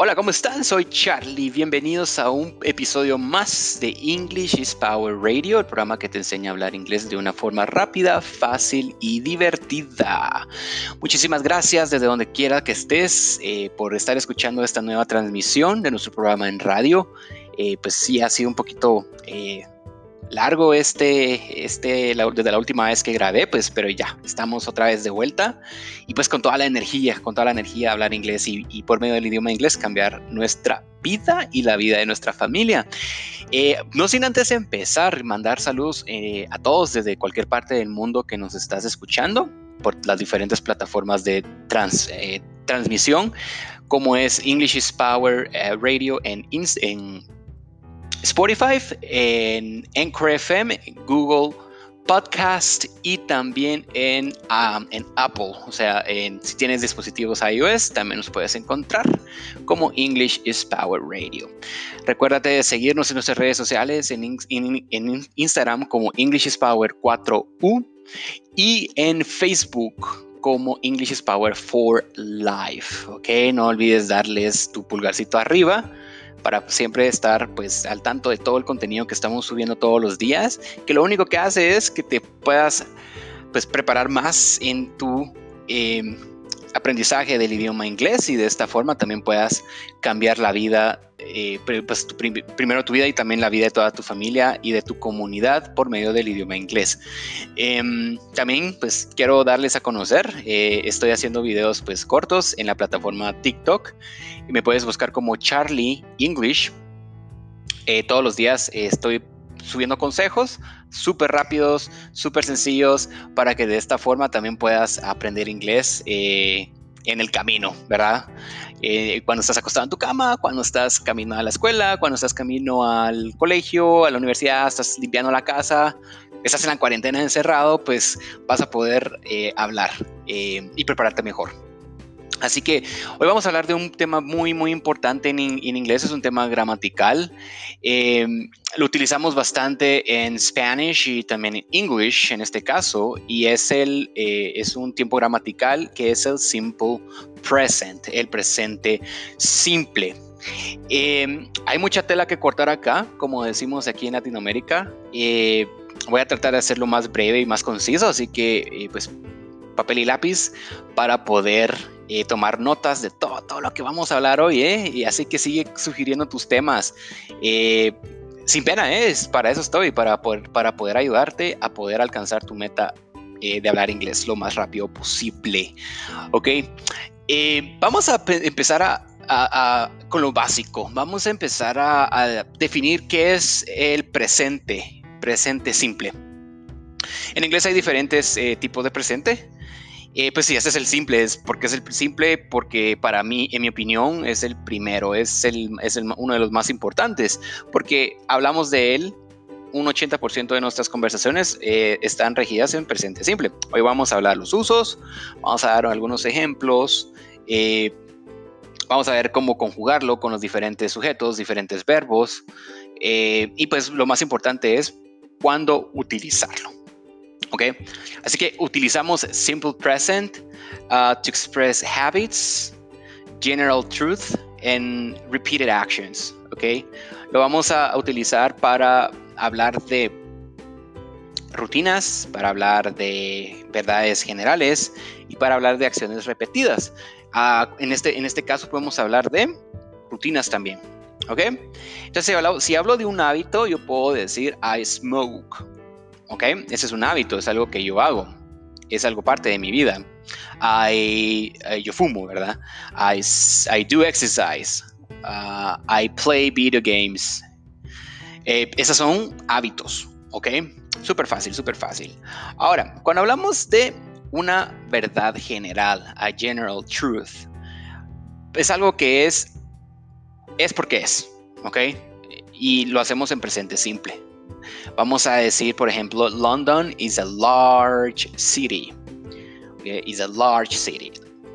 Hola, ¿cómo están? Soy Charlie. Bienvenidos a un episodio más de English is Power Radio, el programa que te enseña a hablar inglés de una forma rápida, fácil y divertida. Muchísimas gracias desde donde quiera que estés eh, por estar escuchando esta nueva transmisión de nuestro programa en radio. Eh, pues sí, ha sido un poquito... Eh, largo este, este, desde la última vez que grabé, pues, pero ya, estamos otra vez de vuelta y pues con toda la energía, con toda la energía hablar inglés y, por medio del idioma inglés cambiar nuestra vida y la vida de nuestra familia. Eh, no sin antes empezar, mandar saludos eh, a todos desde cualquier parte del mundo que nos estás escuchando por las diferentes plataformas de trans, eh, transmisión, como es English is Power Radio en, en Spotify, en Anchor FM, Google Podcast y también en, en Apple. O sea, en, si tienes dispositivos iOS, también nos puedes encontrar como English is Power Radio. Recuérdate de seguirnos en nuestras redes sociales, en, en Instagram como English is Power 4U y en Facebook como English is Power for Life. Ok, no olvides darles tu pulgarcito arriba para siempre estar pues al tanto de todo el contenido que estamos subiendo todos los días, que lo único que hace es que te puedas pues preparar más en tu em, aprendizaje del idioma inglés y de esta forma también puedas cambiar la vida, eh, pues primero tu vida y también la vida de toda tu familia y de tu comunidad por medio del idioma inglés. Em, también pues quiero darles a conocer, eh, estoy haciendo videos pues cortos en la plataforma TikTok y me puedes buscar como Charlie English. Eh, todos los días estoy subiendo consejos súper rápidos, súper sencillos, para que de esta forma también puedas aprender inglés eh, en el camino, ¿verdad? Eh, cuando estás acostado en tu cama, cuando estás camino a la escuela, cuando estás camino al colegio, a la universidad, estás limpiando la casa, estás en la cuarentena encerrado, pues vas a poder eh, hablar y prepararte mejor. Así que hoy vamos a hablar de un tema muy, muy importante en, inglés, es un tema gramatical. Em, lo utilizamos bastante en Spanish y también en English en este caso, y es, el, eh, es un tiempo gramatical que es el simple present, el presente simple. Em, hay mucha tela que cortar acá, como decimos aquí en Latinoamérica. Eh, voy a tratar de hacerlo más breve y más conciso, así que eh, pues papel y lápiz para poder eh, tomar notas de todo, todo lo que vamos a hablar hoy, ¿eh? Y así que sigue sugiriendo tus temas. Eh, sin pena, ¿eh? es para eso estoy, para poder, para poder ayudarte a poder alcanzar tu meta de hablar inglés lo más rápido posible. ¿Ok? vamos a empezar a, con lo básico. Vamos a empezar a, definir qué es el presente, presente simple. En inglés hay diferentes tipos de presente. Eh, pues sí, ese es el simple, es porque es el simple, porque para mí, en mi opinión, es el primero, es, el, es uno de los más importantes, porque hablamos de él, un 80% de nuestras conversaciones eh, están regidas en presente simple. Hoy vamos a hablar los usos, vamos a dar algunos ejemplos, eh, vamos a ver cómo conjugarlo con los diferentes sujetos, diferentes verbos, y pues lo más importante es cuándo utilizarlo. ¿Ok? Así que utilizamos simple present uh, to express habits, general truth, and repeated actions. ¿Ok? Lo vamos a utilizar para hablar de rutinas, para hablar de verdades generales y para hablar de acciones repetidas. Uh, en, este, en este caso podemos hablar de rutinas también. ¿Ok? Entonces, si hablo de un hábito, yo puedo decir I smoke. ¿Ok? Ese es un hábito, es algo que yo hago, es algo parte de mi vida. I, eh, yo fumo, ¿verdad? I, I do exercise. Uh, I play video games. Eh, esos son hábitos, ¿ok? Súper fácil, súper fácil. Ahora, cuando hablamos de una verdad general, a general truth, es algo que es, es porque es, ¿ok? Y lo hacemos en presente simple. Vamos a decir, por ejemplo, London is a large city. Okay? Is a large city.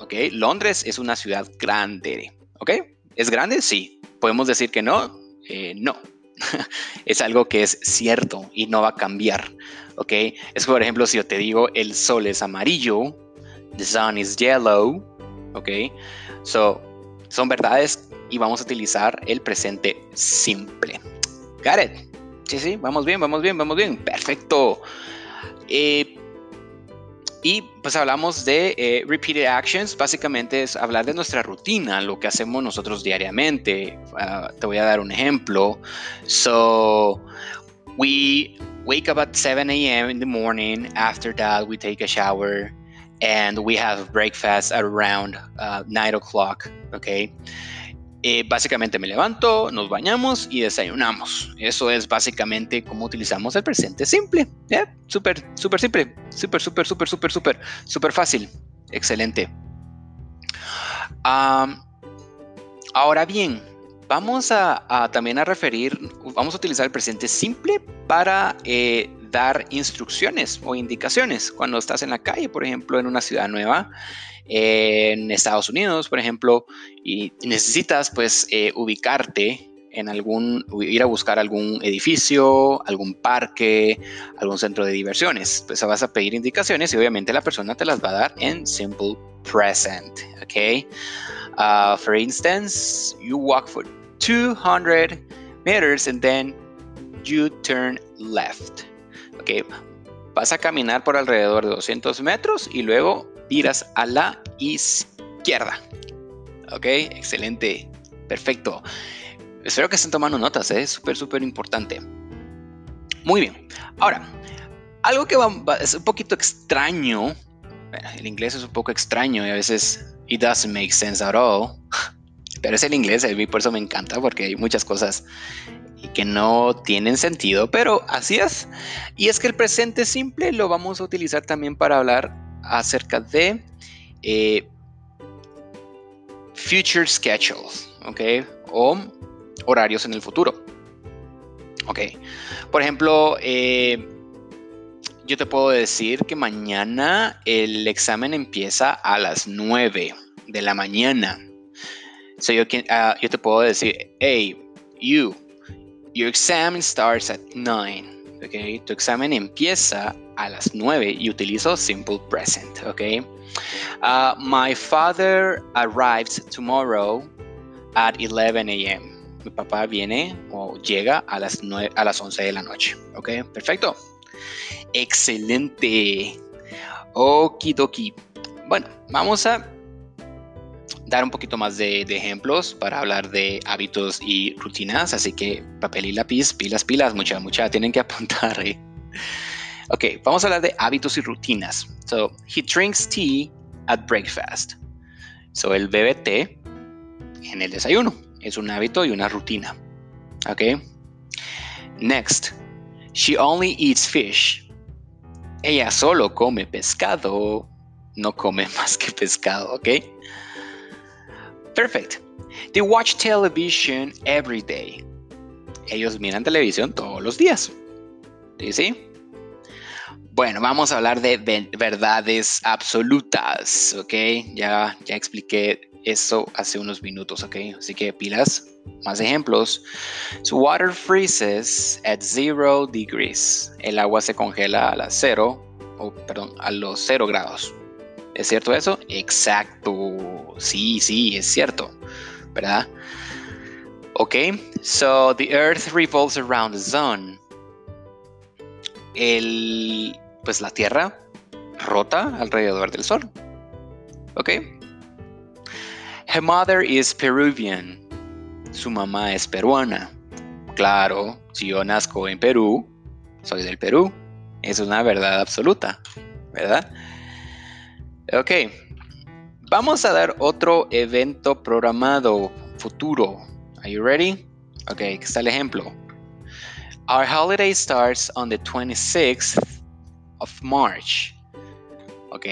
Okay? Londres es una ciudad grande. ¿Ok? ¿Es grande? Sí. ¿Podemos decir que no? Eh, no. es algo que es cierto y no va a cambiar. ¿Ok? Es por ejemplo, si yo te digo el sol es amarillo, the sun is yellow. ¿Ok? So, Son verdades y vamos a utilizar el presente simple. Got it. Sí, sí, vamos bien, vamos bien, vamos bien. Perfecto. Eh, y pues hablamos de eh, repeated actions, básicamente es hablar de nuestra rutina, lo que hacemos nosotros diariamente. Uh, te voy a dar un ejemplo. So, we wake up at 7 a.m. in the morning. After that, we take a shower and we have breakfast at around uh, 9 o'clock. Okay. Eh, básicamente me levanto, nos bañamos y desayunamos. Eso es básicamente cómo utilizamos el presente simple. Súper, súper simple. Súper, súper, súper, súper, súper, súper fácil. Excelente. ahora bien, vamos a, también a referir, vamos a utilizar el presente simple para eh, dar instrucciones o indicaciones cuando estás en la calle, por ejemplo, en una ciudad nueva en Estados Unidos, por ejemplo, y necesitas pues eh, ubicarte en algún, ir a buscar algún edificio, algún parque, algún centro de diversiones. Pues vas a pedir indicaciones y obviamente la persona te las va a dar en simple present, ¿ok? Uh, for instance, you walk for 200 meters and then you turn left, ¿ok? Vas a caminar por alrededor de 200 metros y luego tiras a la izquierda. Ok, excelente, perfecto. Espero que estén tomando notas, ¿eh? es súper, súper importante. Muy bien, ahora, algo que es un poquito extraño, el inglés es un poco extraño y a veces it doesn't make sense at all, pero es el inglés, a mí por eso me encanta, porque hay muchas cosas que no tienen sentido, pero así es. Y es que el presente simple lo vamos a utilizar también para hablar acerca de eh, future schedules, ¿ok? O horarios en el futuro. Ok. Por ejemplo, eh, yo te puedo decir que mañana el examen empieza a las 9 de la mañana. So yo, uh, yo te puedo decir, hey, you, your exam starts at 9. Okay, tu examen empieza a las 9 y utilizo simple present, ¿ok? Uh, my father arrives tomorrow at 11 a.m. Mi papá viene o llega a las, 9, a las 11 de la noche, ¿ok? Perfecto. Excelente. Okidoki. Bueno, vamos a dar un poquito más de, ejemplos para hablar de hábitos y rutinas. Así que papel y lápiz, pilas, pilas, mucha, mucha, tienen que apuntar. ¿eh? Ok, vamos a hablar de hábitos y rutinas. So, he drinks tea at breakfast. So, él bebe té en el desayuno. Es un hábito y una rutina. Ok. Next, she only eats fish. Ella solo come pescado. No come más que pescado, ok. Perfect. They watch television every day. Ellos miran televisión todos los días. ¿Sí? ¿Sí? Bueno, vamos a hablar de verdades absolutas, ¿ok? Ya, ya expliqué eso hace unos minutos, ¿ok? Así que pilas, más ejemplos. So water freezes at zero degrees. El agua se congela a las cero, a los cero grados. ¿Es cierto eso? Exacto. Sí, sí, es cierto. ¿Verdad? Ok, so the earth revolves around the sun. El, pues la Tierra rota alrededor del Sol. ¿Ok? Her mother is Peruvian. Su mamá es peruana. Claro, si yo nazco en Perú, soy del Perú. Es una verdad absoluta, ¿verdad? Ok. Vamos a dar otro evento programado futuro. Are you ready? Ok, aquí está el ejemplo. Our holiday starts on the 26th of March. Ok,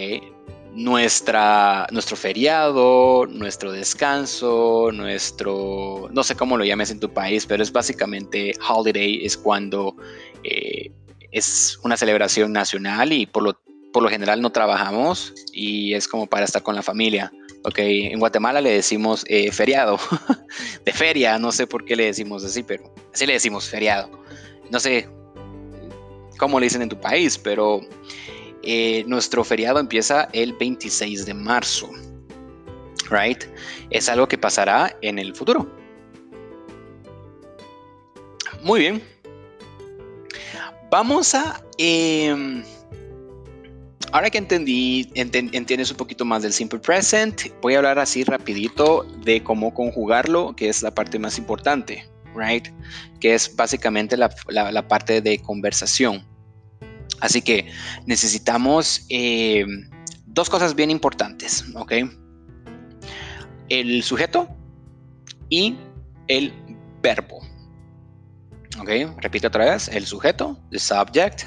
nuestra, nuestro feriado, nuestro descanso, nuestro, no sé cómo lo llames en tu país, pero es básicamente holiday, es cuando eh, es una celebración nacional y por lo, por lo general no trabajamos y es como para estar con la familia. Ok, en Guatemala le decimos eh, feriado, de feria, no sé por qué le decimos así, pero así le decimos feriado. No sé cómo le dicen en tu país, pero eh, nuestro feriado empieza el 26 de marzo. Right? Es algo que pasará en el futuro. Muy bien. Vamos a... Em, ahora que entendí, entiendes un poquito más del simple present, voy a hablar así rapidito de cómo conjugarlo, que es la parte más importante, right? Que es básicamente la, parte de conversación. Así que necesitamos em, dos cosas bien importantes, ¿ok? El sujeto y el verbo. ¿Ok? Repito otra vez. El sujeto, the subject,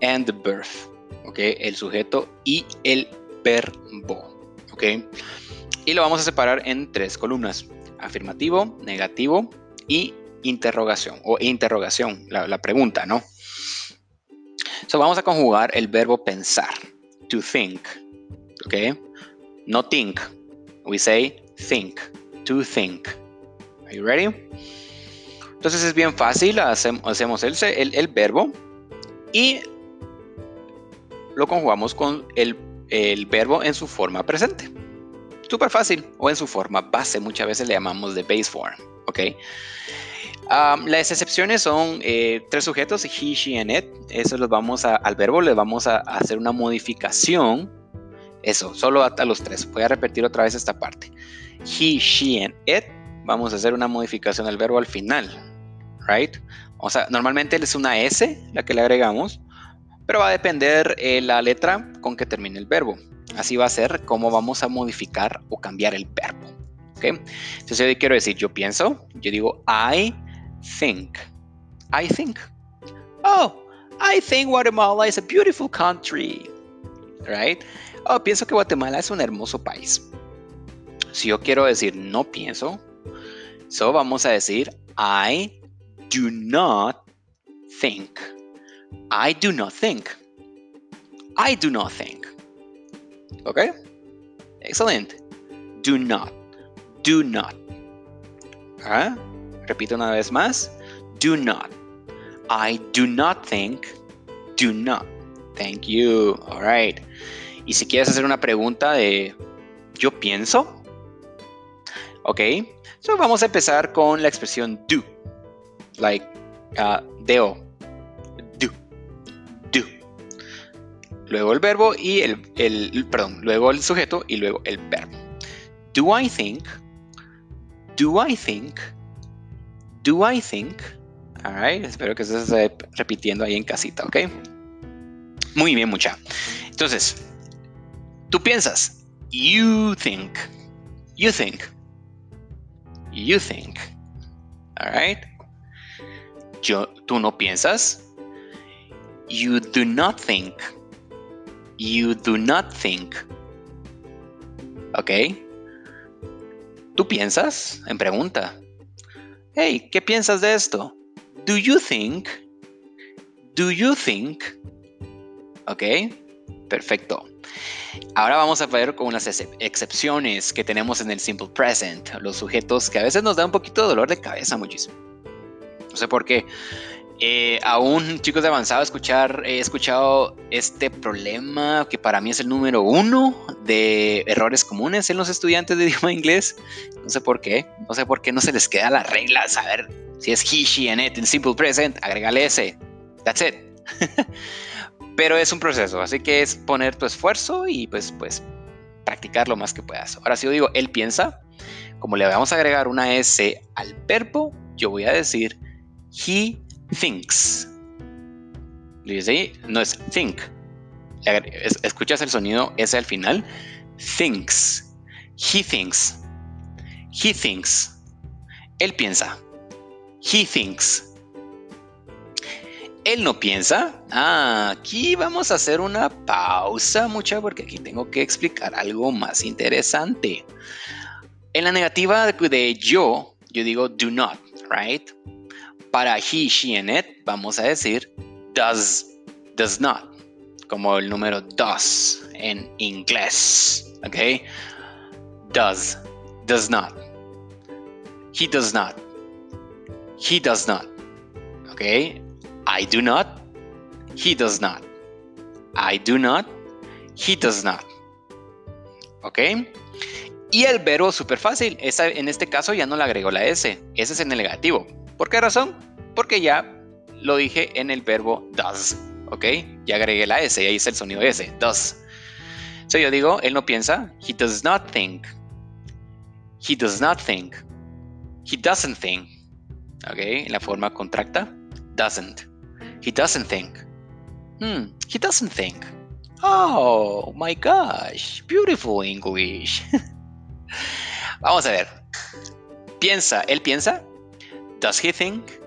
and the verb. ¿Ok? El sujeto y el verbo. ¿Ok? Y lo vamos a separar en tres columnas. Afirmativo, negativo y interrogación. O interrogación, la, pregunta, ¿no? So, vamos a conjugar el verbo pensar. To think. ¿Ok? No think. We say think. To think. Are you ready? Entonces es bien fácil, hacemos el, el, verbo y lo conjugamos con el, verbo en su forma presente. Súper fácil, o en su forma base, muchas veces le llamamos de base form, ¿ok? las excepciones son eh, tres sujetos, he, she, and it. Eso los vamos a, al verbo le vamos a, hacer una modificación. Eso, solo a, a, los tres. Voy a repetir otra vez esta parte. He, she, and it. Vamos a hacer una modificación del verbo al final right? O sea, normalmente es una S la que le agregamos, pero va a depender eh, la letra con que termine el verbo. Así va a ser cómo vamos a modificar o cambiar el verbo. ¿ok? Entonces yo quiero decir, yo pienso, yo digo I think. I think. Oh, I think Guatemala is a beautiful country. Right? Oh, pienso que Guatemala es un hermoso país. Si yo quiero decir no pienso, so vamos a decir I do not think. I do not think. I do not think. Okay? Excellent. Do not. Do not. ¿Ah? Repito una vez más. Do not. I do not think. Do not. Thank you. All right. Y si quieres hacer una pregunta de yo pienso. Ok. So vamos a empezar con la expresión do like uh, deo, Luego el verbo y el, el, perdón, luego el sujeto y luego el verbo. Do I think? Do I think? Do I think? Alright, espero que se esté repitiendo ahí en casita, ¿ok? Muy bien, mucha. Entonces, tú piensas, you think, you think, you think. Alright, yo, tú no piensas. You do not think. You do not think. ¿Ok? ¿Tú piensas? En pregunta. Hey, ¿qué piensas de esto? Do you think? Do you think? ¿Ok? Perfecto. Ahora vamos a ver con las excepciones que tenemos en el simple present, los sujetos que a veces nos da un poquito de dolor de cabeza muchísimo. No sé por qué. Eh, aún, chicos de avanzado, escuchar, he escuchado este problema que para mí es el número uno de errores comunes en los estudiantes de idioma inglés. No sé por qué. No sé por qué no se les queda la regla saber si es he, she, and it en simple present. Agrégale ese. That's it. Pero es un proceso, así que es poner tu esfuerzo y pues, pues practicar lo más que puedas. Ahora, si yo digo él piensa, como le vamos a agregar una S al verbo, yo voy a decir He thinks. ¿Dice No es think. Escuchas el sonido ese al final. Thinks. He thinks. He thinks. Él piensa. He thinks. Él no piensa. Ah, aquí vamos a hacer una pausa, mucha, porque aquí tengo que explicar algo más interesante. En la negativa de yo, yo digo do not, right? Para he, she and it vamos a decir does, does not, como el número does en inglés, ¿ok? Does, does not. He does not. He does not. ¿Ok? I do not. He does not. I do not. He does not. ¿Ok? Y el verbo súper fácil. En este caso ya no le agregó la S. Ese es el negativo. ¿Por qué razón? Porque ya lo dije en el verbo does. ¿Ok? Ya agregué la S y ahí está el sonido S. Does. So yo digo, él no piensa. He does not think. He does not think. He doesn't think. ¿Ok? En la forma contracta. Doesn't. He doesn't think. Hmm. He doesn't think. Oh my gosh. Beautiful English. Vamos a ver. Piensa, él piensa. Does he think?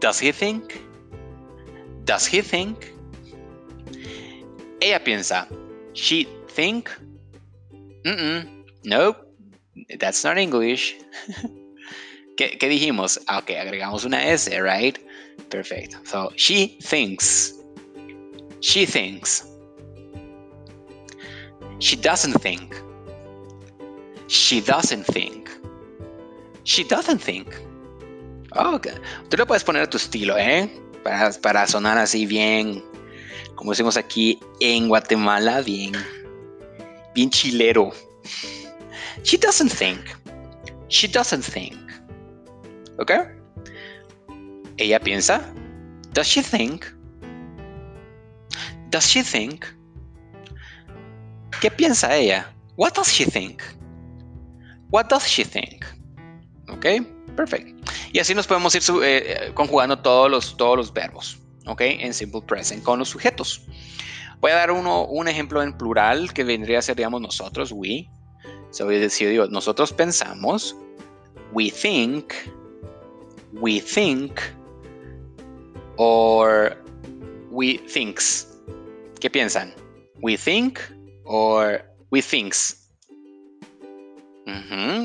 Does he think? Does he think? Ella piensa. She think? Mm -mm. Nope. That's not English. ¿Qué, ¿Qué, dijimos? Ah, ok, agregamos una S, right? Perfecto. So, she thinks. She thinks. She doesn't think. She doesn't think. She doesn't think. Ok. Tú le puedes poner tu estilo, ¿eh? Para, para sonar así bien, como decimos aquí en Guatemala, bien, bien chilero. She doesn't think. She doesn't think. ¿Ok? Ella piensa. Does she think? Does she think? ¿Qué piensa ella? What does she think? What does she think? ¿Ok? Perfecto. Y así nos podemos ir eh, conjugando todos los, todos los verbos. ¿Ok? En simple present con los sujetos. Voy a dar uno, un ejemplo en plural que vendría a ser, digamos, nosotros, we. So, nosotros pensamos, we think, we think, or we thinks. ¿Qué piensan? We think or we thinks.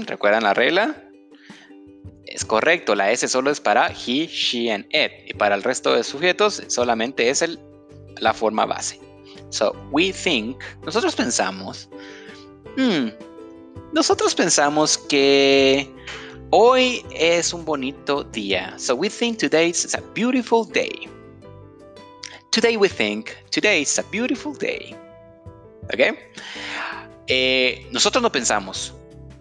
¿Recuerdan la regla? Es correcto, la S solo es para he, she and it. Y para el resto de sujetos solamente es el, la forma base. So, we think, nosotros pensamos, hmm, nosotros pensamos que hoy es un bonito día. So, we think today is a beautiful day. Today we think, today is a beautiful day. ¿Ok? Eh, nosotros no pensamos,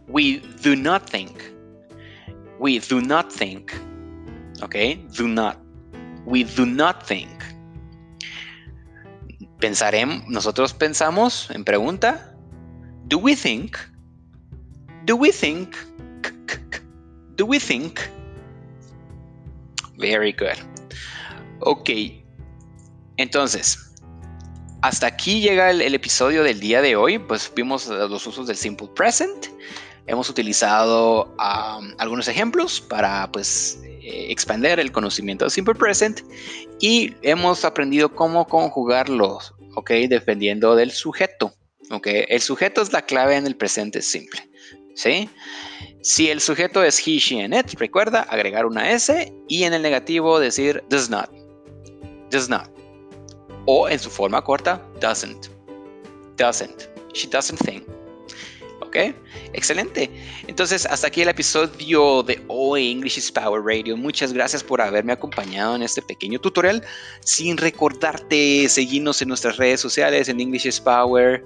We do not think. We do not think. Okay? Do not. We do not think. Pensaremos, nosotros pensamos en pregunta. Do we think? Do we think? Do we think? Very good. Ok. Entonces, hasta aquí llega el, episodio del día de hoy. Pues vimos los usos del simple present. Hemos utilizado algunos ejemplos para pues eh, expandir el conocimiento de Simple Present y hemos aprendido cómo conjugarlos, ¿ok? Dependiendo del sujeto, ¿ok? El sujeto es la clave en el presente simple, ¿sí? Si el sujeto es he, she, and it, recuerda agregar una S y en el negativo decir does not, does not. O en su forma corta, doesn't, doesn't, she doesn't think. ¿Ok? Excelente. Entonces, hasta aquí el episodio de hoy English is Power Radio. Muchas gracias por haberme acompañado en este pequeño tutorial. Sin recordarte, seguirnos en nuestras redes sociales en English is Power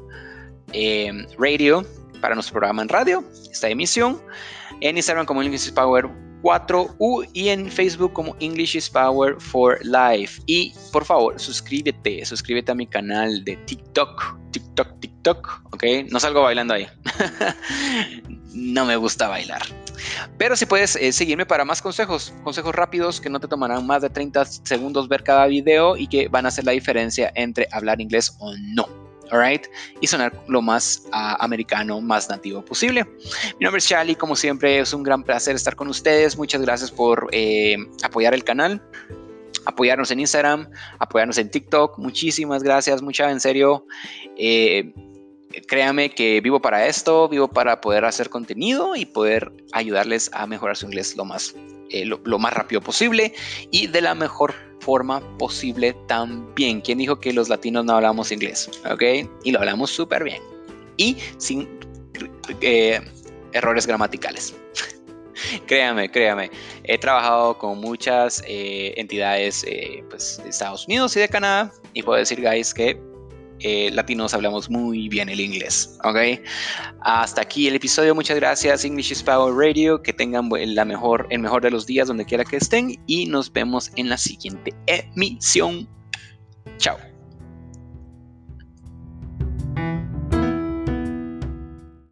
em, Radio para nuestro programa en radio, esta emisión. En Instagram como English is Power 4U y en Facebook como English is Power for Life. Y por favor, suscríbete, suscríbete a mi canal de TikTok, TikTok, TikTok, ¿ok? No salgo bailando ahí. no me gusta bailar. Pero si puedes eh, seguirme para más consejos, consejos rápidos que no te tomarán más de 30 segundos ver cada video y que van a hacer la diferencia entre hablar inglés o no alright, y sonar lo más uh, americano, más nativo posible. Mi nombre es Charlie, como siempre es un gran placer estar con ustedes. Muchas gracias por eh, apoyar el canal, apoyarnos en Instagram, apoyarnos en TikTok. Muchísimas gracias, mucha en serio. Eh, créame que vivo para esto, vivo para poder hacer contenido y poder ayudarles a mejorar su inglés lo más, eh, lo, más rápido posible y de la mejor forma posible también. ¿Quién dijo que los latinos no hablamos inglés? ¿Ok? Y lo hablamos súper bien. Y sin eh, errores gramaticales. créame, créame. He trabajado con muchas eh, entidades pues, de Estados Unidos y de Canadá y puedo decir, guys, que eh, latinos hablamos muy bien el inglés. ¿Ok? Hasta aquí el episodio. Muchas gracias, English is Power Radio. Que tengan la mejor, el mejor de los días donde quiera que estén. Y nos vemos en la siguiente emisión. Chao.